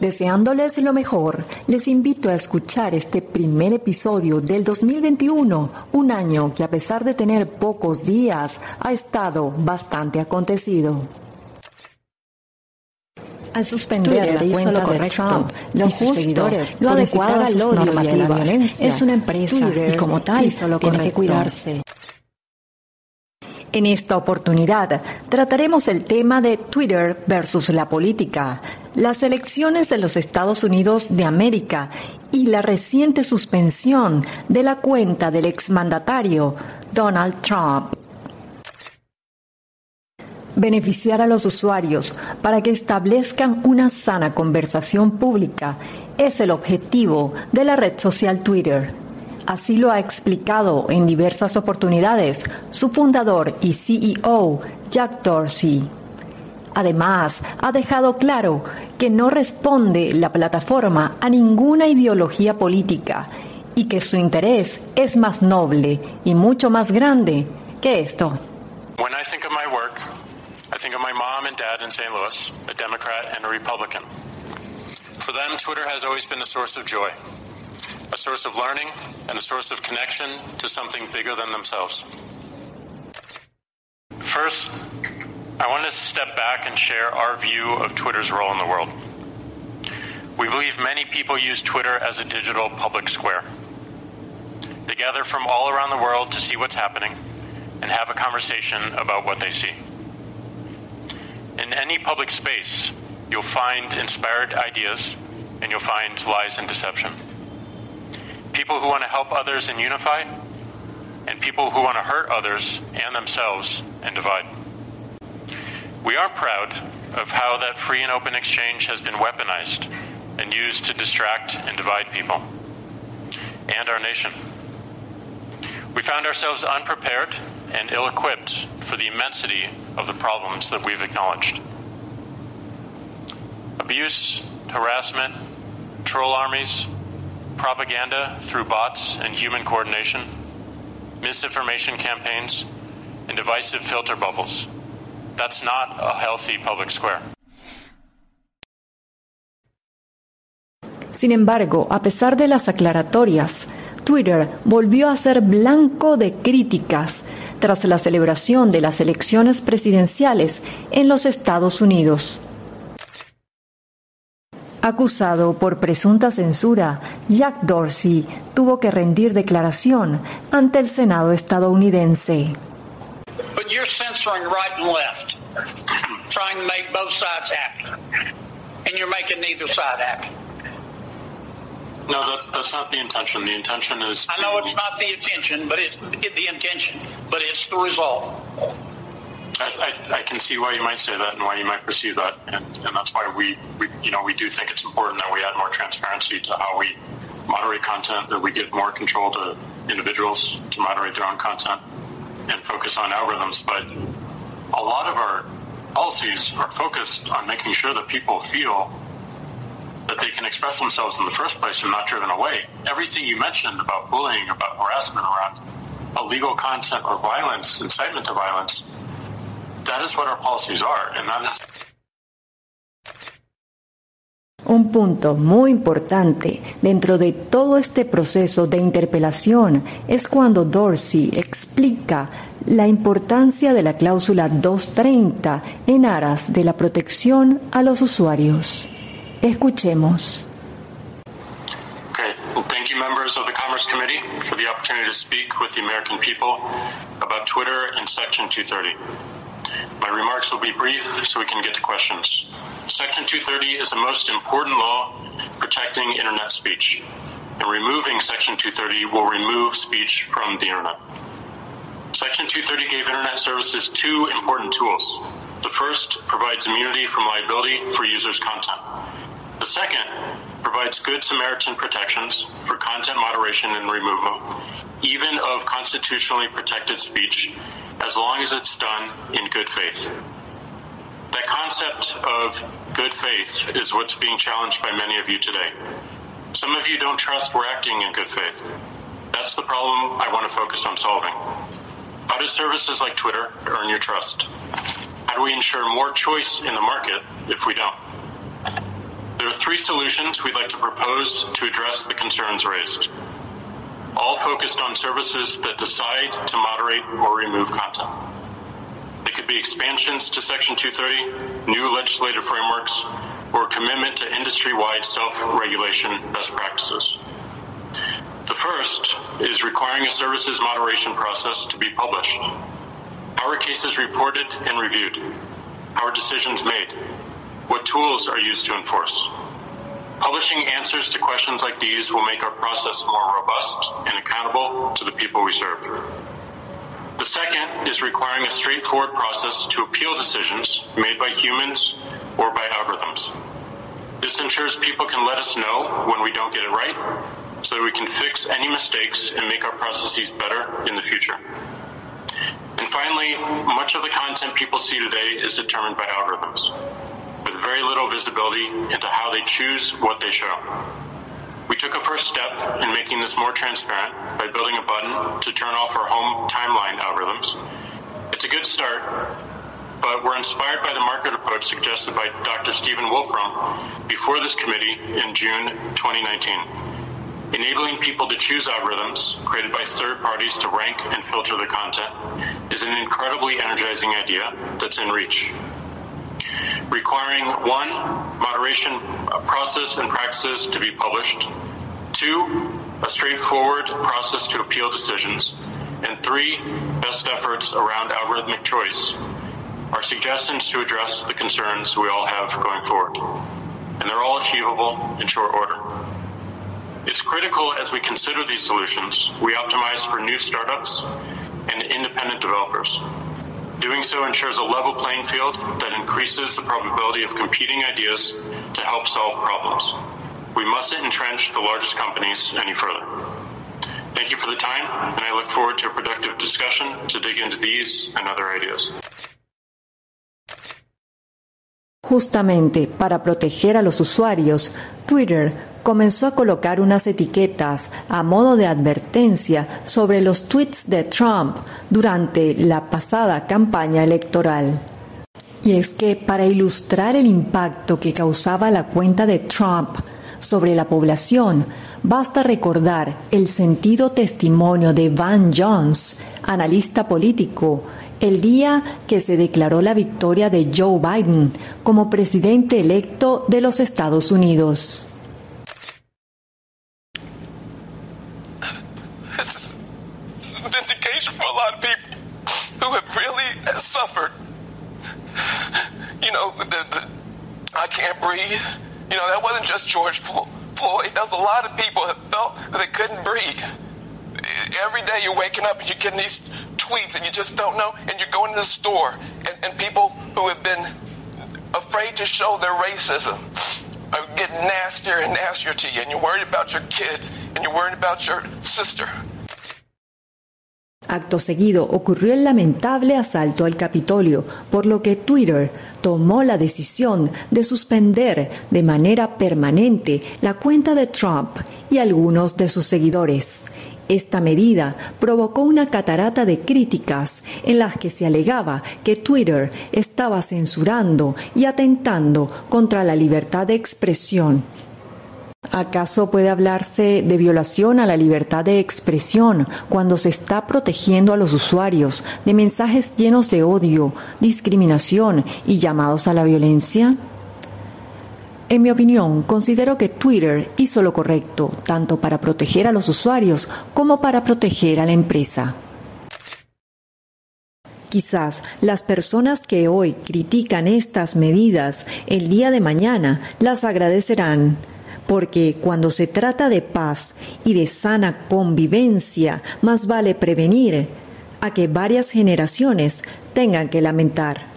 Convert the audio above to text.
Deseándoles lo mejor, les invito a escuchar este primer episodio del 2021, un año que a pesar de tener pocos días, ha estado bastante acontecido. Al suspender la cuenta de Trump, los seguidores lo adecuado al odio y a la violencia, es una empresa y como tal tiene que cuidarse. En esta oportunidad trataremos el tema de Twitter versus la política, las elecciones de los Estados Unidos de América y la reciente suspensión de la cuenta del exmandatario Donald Trump. Beneficiar a los usuarios para que establezcan una sana conversación pública es el objetivo de la red social Twitter. Así lo ha explicado en diversas oportunidades su fundador y CEO, Jack Dorsey. Además, ha dejado claro que no responde la plataforma a ninguna ideología política y que su interés es más noble y mucho más grande que esto. When I think of my work, I think of my mom and dad in St. Louis, a Democrat and a Republican. For them, Twitter has always been a source of joy. a source of learning, and a source of connection to something bigger than themselves. First, I want to step back and share our view of Twitter's role in the world. We believe many people use Twitter as a digital public square. They gather from all around the world to see what's happening and have a conversation about what they see. In any public space, you'll find inspired ideas and you'll find lies and deception people who want to help others and unify, and people who want to hurt others and themselves and divide. We are proud of how that free and open exchange has been weaponized and used to distract and divide people and our nation. We found ourselves unprepared and ill equipped for the immensity of the problems that we've acknowledged. Abuse, harassment, troll armies, propaganda through bots and human coordination, misinformation campaigns, and divisive filter bubbles. That's not a healthy public square. Sin embargo, a pesar de las aclaratorias, Twitter volvió a ser blanco de críticas tras la celebración de las elecciones presidenciales en los Estados Unidos. Acusado por presunta censura, Jack Dorsey tuvo que rendir declaración ante el Senado estadounidense. You're censoring right and left, trying to make both sides happy, and you're making neither side happy. No, that, that's not the intention. The intention is. I know it's not the intention, but it's it, the intention, but it's the result. I, I, I, can see why you might say that and why you might perceive that, and, and that's why we, we, you know, we do think it's important that we add more transparency to how we moderate content, that we give more control to individuals to moderate their own content, and focus on algorithms. But a lot of our policies are focused on making sure that people feel that they can express themselves in the first place and not driven away. Everything you mentioned about bullying, about harassment around illegal content or violence, incitement to violence, Un punto muy importante dentro de todo este proceso de interpelación es cuando Dorsey explica la importancia de la cláusula 230 en aras de la protección a los usuarios. Escuchemos. Okay. Well, thank you, members of the Commerce Committee, for the opportunity to speak with the American people about Twitter and Section 230. My remarks will be brief so we can get to questions. Section 230 is the most important law protecting internet speech, and removing Section 230 will remove speech from the internet. Section 230 gave internet services two important tools. The first provides immunity from liability for users' content. The second provides good Samaritan protections for content moderation and removal, even of constitutionally protected speech as long as it's done in good faith. That concept of good faith is what's being challenged by many of you today. Some of you don't trust we're acting in good faith. That's the problem I want to focus on solving. How do services like Twitter earn your trust? How do we ensure more choice in the market if we don't? There are three solutions we'd like to propose to address the concerns raised, all focused on services that decide to moderate or remove content. Could be expansions to Section 230, new legislative frameworks, or commitment to industry wide self regulation best practices. The first is requiring a services moderation process to be published. How are cases reported and reviewed? How are decisions made? What tools are used to enforce? Publishing answers to questions like these will make our process more robust and accountable to the people we serve. The second is requiring a straightforward process to appeal decisions made by humans or by algorithms. This ensures people can let us know when we don't get it right so that we can fix any mistakes and make our processes better in the future. And finally, much of the content people see today is determined by algorithms with very little visibility into how they choose what they show. We took a first step in making this more transparent by building a button to turn off our home timeline algorithms. It's a good start, but we're inspired by the market approach suggested by Dr. Stephen Wolfram before this committee in June 2019. Enabling people to choose algorithms created by third parties to rank and filter the content is an incredibly energizing idea that's in reach requiring one, moderation process and practices to be published, two, a straightforward process to appeal decisions, and three, best efforts around algorithmic choice are suggestions to address the concerns we all have going forward. And they're all achievable in short order. It's critical as we consider these solutions, we optimize for new startups and independent developers. Doing so ensures a level playing field that increases the probability of competing ideas to help solve problems. We mustn't entrench the largest companies any further. Thank you for the time, and I look forward to a productive discussion to dig into these and other ideas. Justamente para proteger a los usuarios, Twitter comenzó a colocar unas etiquetas a modo de advertencia sobre los tweets de Trump durante la pasada campaña electoral. Y es que para ilustrar el impacto que causaba la cuenta de Trump sobre la población, basta recordar el sentido testimonio de Van Jones, analista político, el día que se declaró la victoria de Joe Biden como presidente electo de los Estados Unidos. Breathe. You know, that wasn't just George Floyd. That was a lot of people that felt that they couldn't breathe. Every day you're waking up and you're getting these tweets and you just don't know. And you're going to the store and, and people who have been afraid to show their racism are getting nastier and nastier to you. And you're worried about your kids and you're worried about your sister. Acto seguido ocurrió el lamentable asalto al Capitolio, por lo que Twitter tomó la decisión de suspender de manera permanente la cuenta de Trump y algunos de sus seguidores. Esta medida provocó una catarata de críticas en las que se alegaba que Twitter estaba censurando y atentando contra la libertad de expresión ¿Acaso puede hablarse de violación a la libertad de expresión cuando se está protegiendo a los usuarios de mensajes llenos de odio, discriminación y llamados a la violencia? En mi opinión, considero que Twitter hizo lo correcto, tanto para proteger a los usuarios como para proteger a la empresa. Quizás las personas que hoy critican estas medidas el día de mañana las agradecerán porque cuando se trata de paz y de sana convivencia, más vale prevenir a que varias generaciones tengan que lamentar.